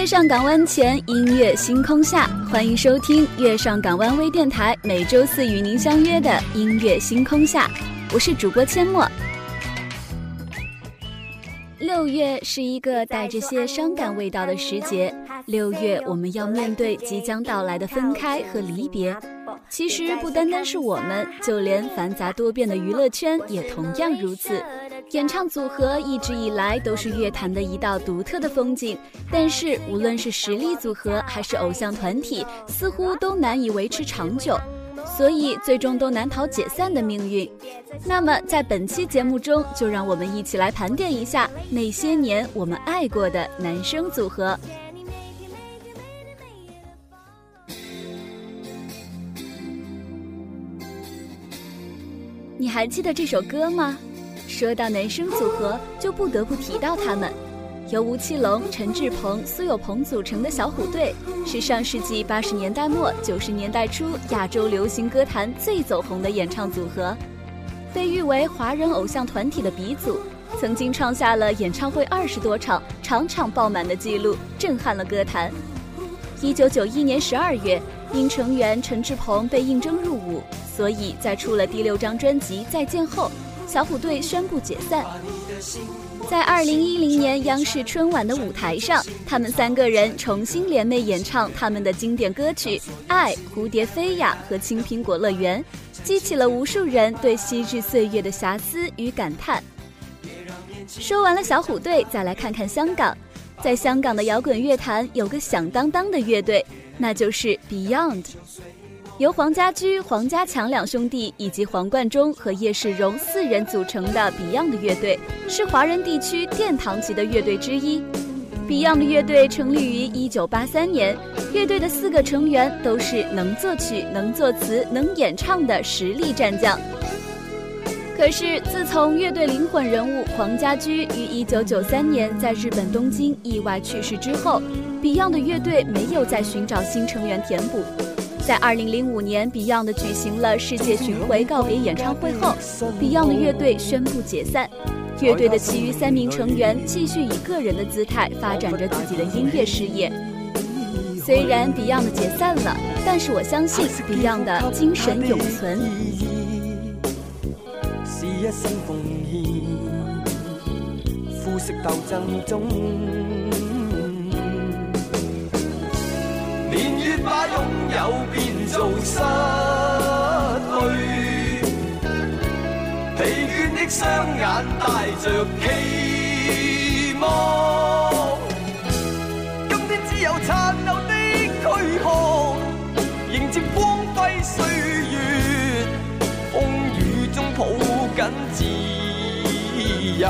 月上港湾前，音乐星空下，欢迎收听月上港湾微电台每周四与您相约的音乐星空下，我是主播阡陌。六月是一个带着些伤感味道的时节，六月我们要面对即将到来的分开和离别。其实不单单是我们，就连繁杂多变的娱乐圈也同样如此。演唱组合一直以来都是乐坛的一道独特的风景，但是无论是实力组合还是偶像团体，似乎都难以维持长久，所以最终都难逃解散的命运。那么在本期节目中，就让我们一起来盘点一下那些年我们爱过的男生组合。你还记得这首歌吗？说到男生组合，就不得不提到他们，由吴奇隆、陈志朋、苏有朋组成的小虎队，是上世纪八十年代末九十年代初亚洲流行歌坛最走红的演唱组合，被誉为华人偶像团体的鼻祖，曾经创下了演唱会二十多场、场场爆满的记录，震撼了歌坛。一九九一年十二月，因成员陈志朋被应征入伍，所以在出了第六张专辑《再见》后。小虎队宣布解散。在二零一零年央视春晚的舞台上，他们三个人重新联袂演唱他们的经典歌曲《爱》《蝴蝶飞呀》和《青苹果乐园》，激起了无数人对昔日岁月的遐思与感叹。说完了小虎队，再来看看香港。在香港的摇滚乐坛，有个响当当的乐队，那就是 Beyond。由黄家驹、黄家强两兄弟以及黄贯中和叶世荣四人组成的 Beyond 乐队，是华人地区殿堂级的乐队之一。Beyond 乐队成立于1983年，乐队的四个成员都是能作曲、能作词、能演唱的实力战将。可是，自从乐队灵魂人物黄家驹于1993年在日本东京意外去世之后，Beyond 的乐队没有再寻找新成员填补。在二零零五年，Beyond 举行了世界巡回告别演唱会后，Beyond 乐队宣布解散。乐队的其余三名成员继续以个人的姿态发展着自己的音乐事业。虽然 Beyond 解散了，但是我相信 Beyond 的精神永存。是一生奉献，肤色斗争中。年月把拥有变做失去，疲倦的双眼带着期望。今天只有残留的躯壳，迎接光辉岁月，风雨中抱紧自由。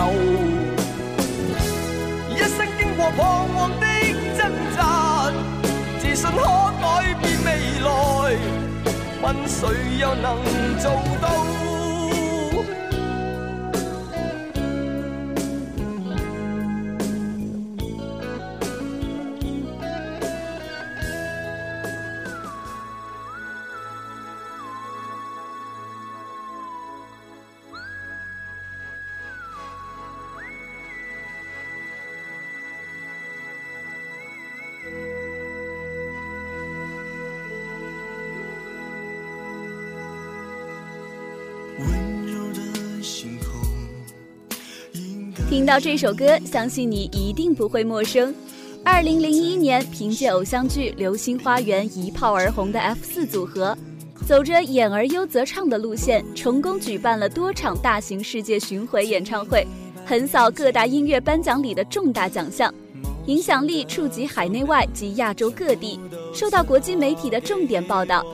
一生经过彷徨的，可。改变未来，问谁又能做到？听到这首歌，相信你一定不会陌生。二零零一年，凭借偶像剧《流星花园》一炮而红的 F 四组合，走着演而优则唱的路线，成功举办了多场大型世界巡回演唱会，横扫各大音乐颁奖礼的重大奖项，影响力触及海内外及亚洲各地，受到国际媒体的重点报道。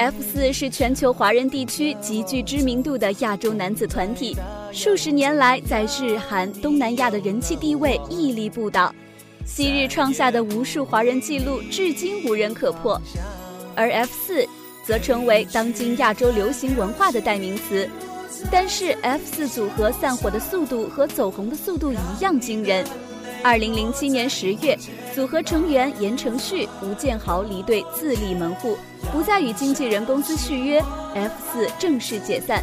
F 四是全球华人地区极具知名度的亚洲男子团体。数十年来，在日韩、东南亚的人气地位屹立不倒，昔日创下的无数华人纪录，至今无人可破。而 F 四则成为当今亚洲流行文化的代名词。但是 F 四组合散伙的速度和走红的速度一样惊人。二零零七年十月，组合成员言承旭、吴建豪离队自立门户，不再与经纪人公司续约，F 四正式解散。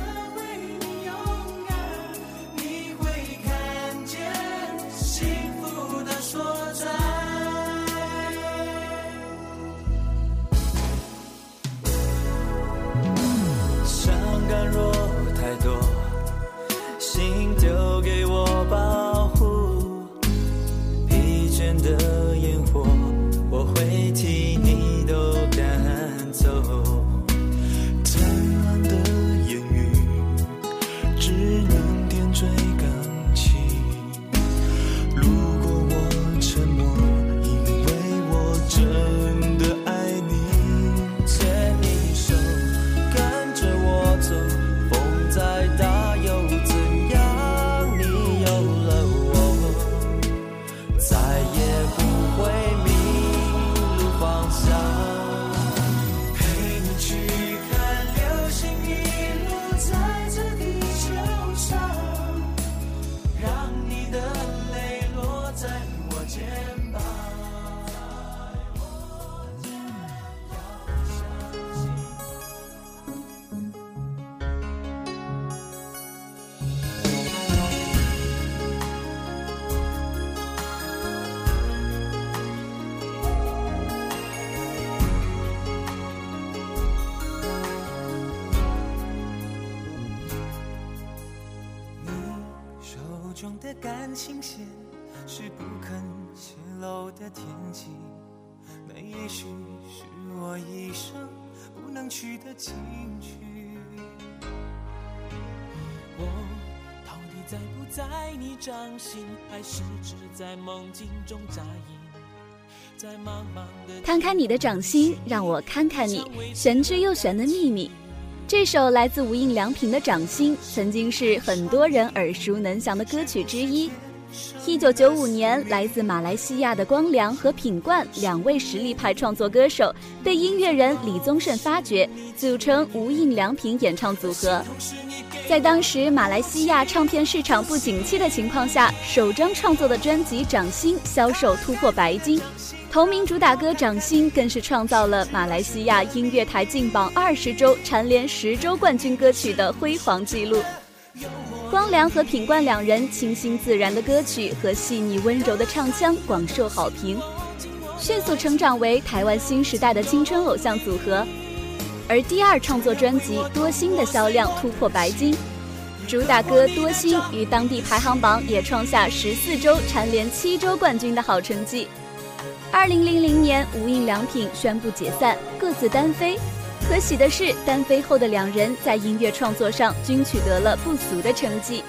的感情线是不肯泄露的天机，那也许是我一生不能去的。我到底在不在你掌心，还是只在梦境中扎营？的看看你的掌心，让我看看你玄之又玄的秘密。这首来自无印良品的《掌心》，曾经是很多人耳熟能详的歌曲之一。一九九五年，来自马来西亚的光良和品冠两位实力派创作歌手被音乐人李宗盛发掘，组成无印良品演唱组合。在当时马来西亚唱片市场不景气的情况下，首张创作的专辑《掌心》销售突破白金。同名主打歌《掌心》更是创造了马来西亚音乐台劲榜二十周蝉联十周冠军歌曲的辉煌纪录。光良和品冠两人清新自然的歌曲和细腻温柔的唱腔广受好评，迅速成长为台湾新时代的青春偶像组合。而第二创作专辑《多心》的销量突破白金，主打歌《多心》于当地排行榜也创下十四周蝉联七周冠军的好成绩。二零零零年，无印良品宣布解散，各自单飞。可喜的是，单飞后的两人在音乐创作上均取得了不俗的成绩。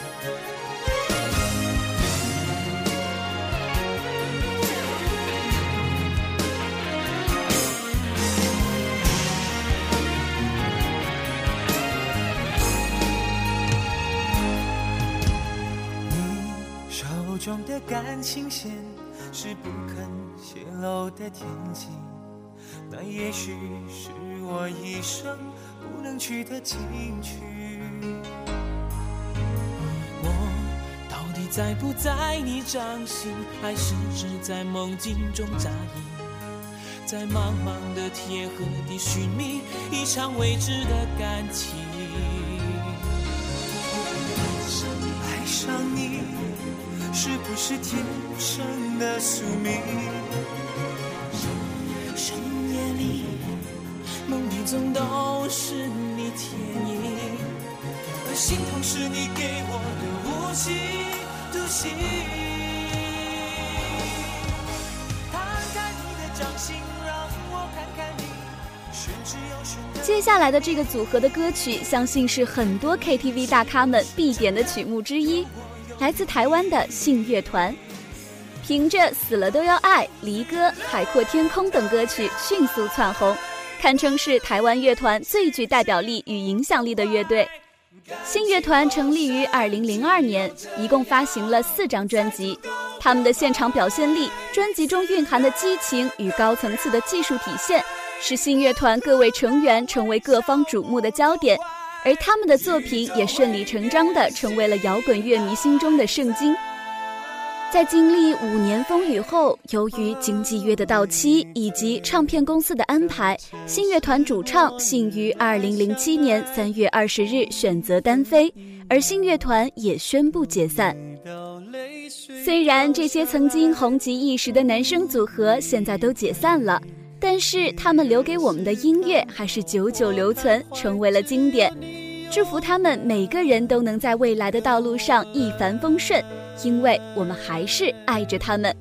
的感情线是不肯泄露的天机，那也许是我一生不能去的情趣。我到底在不在你掌心，还是只在梦境中扎营？在茫茫的天河地寻觅一场未知的感情。是不是天生的宿命？深夜里，梦里总都是你倩影，而心痛是你给我的无期徒刑。摊开你的掌心，让我看看你，接下来的这个组合的歌曲，相信是很多 KTV 大咖们必点的曲目之一，来自台湾的信乐团。凭着《死了都要爱》《离歌》《海阔天空》等歌曲迅速窜红，堪称是台湾乐团最具代表力与影响力的乐队。信乐团成立于2002年，一共发行了四张专辑。他们的现场表现力、专辑中蕴含的激情与高层次的技术体现，使信乐团各位成员成为各方瞩目的焦点。而他们的作品也顺理成章地成为了摇滚乐迷心中的圣经。在经历五年风雨后，由于经纪约的到期以及唱片公司的安排，信乐团主唱信于二零零七年三月二十日选择单飞，而信乐团也宣布解散。虽然这些曾经红极一时的男生组合现在都解散了，但是他们留给我们的音乐还是久久留存，成为了经典。祝福他们每个人都能在未来的道路上一帆风顺，因为我们还是爱着他们。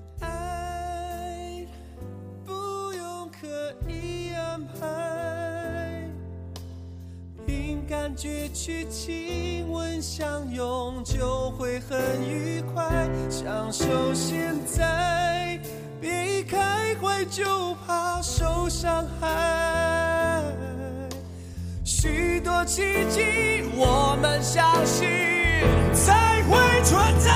感觉去亲吻相拥就会很愉快，享受现在，别一开怀就怕受伤害。许多奇迹，我们相信才会存在。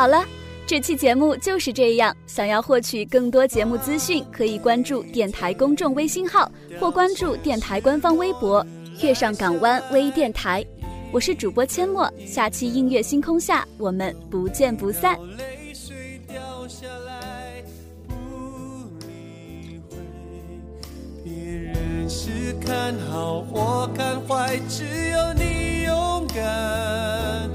好了，这期节目就是这样。想要获取更多节目资讯，可以关注电台公众微信号或关注电台官方微博“月上港湾微电台”。我是主播阡陌，下期音乐星空下，我们不见不散。看好或看坏，只有你勇敢。